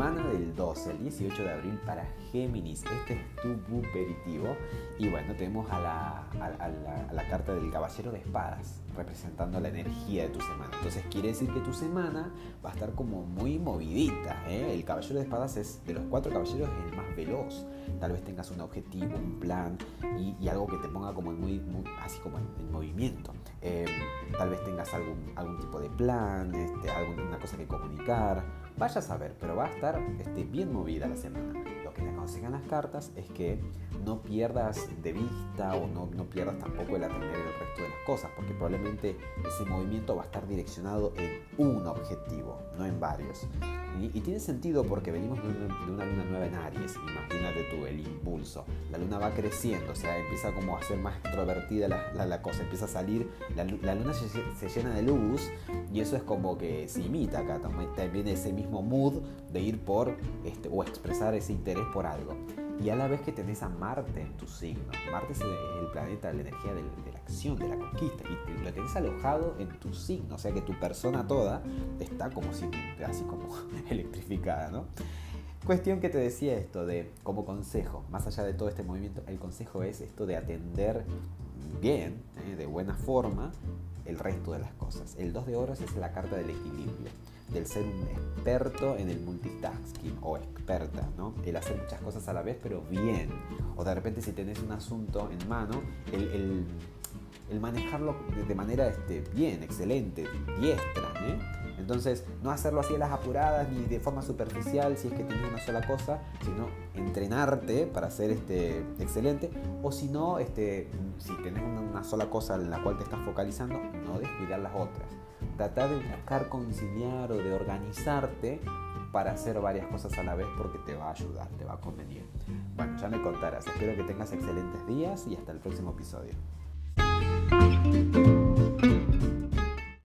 14 al 18 de abril para Géminis. Este es tu buperitivo. Y bueno, tenemos a la, a, la, carta del Caballero de Espadas, representando la energía de tu semana. Entonces quiere decir que tu semana va a estar como muy movidita. ¿eh? El Caballero de Espadas es, de los cuatro caballeros, el más veloz. Tal vez tengas un objetivo, un plan y, algo que te ponga como muy, así como en, movimiento. Em, tal vez tengas algún, algún tipo de plan, este, alguna cosa que comunicar Vaya a saber, pero va a estar este, bien movida la semana. Aconsejan las cartas es que no pierdas de vista o no, no pierdas tampoco el atender el resto de las cosas, porque probablemente ese movimiento va a estar direccionado en un objetivo, no en varios. Y, tiene sentido porque venimos de una, luna nueva en Aries, imagínate tú el impulso. La luna va creciendo, o sea, empieza como a ser más extrovertida la, la, cosa, empieza a salir, la, luna se, llena de luz y eso es como que se imita acá, también ese mismo mood de ir por este, o expresar ese interés por algo. Y a la vez que tenés a Marte en tu signo. Marte es el planeta la energía de, la acción, de la conquista. Y lo tenés alojado en tu signo. O sea que tu persona toda está como si, así como electrificada, ¿no? Cuestión que te decía esto de como consejo, más allá de todo este movimiento, el consejo es esto de atender bien, ¿eh? de buena forma, el resto de las cosas. El 2 de oros es la carta del equilibrio del ser un experto en el multitasking o experta, ¿no? El hacer muchas cosas a la vez, pero bien. O de repente si tenés un asunto en mano, el, manejarlo de manera este, bien, excelente, diestra, ¿eh? Entonces, no hacerlo así a las apuradas ni de forma superficial si es que tienes una sola cosa, sino entrenarte para ser este, excelente. O si no, este, si tenés una sola cosa en la cual te estás focalizando, no descuidar las otras tratar de buscar conciliar o de organizarte para hacer varias cosas a la vez porque te va a ayudar, te va a convenir. Bueno, ya me contarás. Espero que tengas excelentes días y hasta el próximo episodio.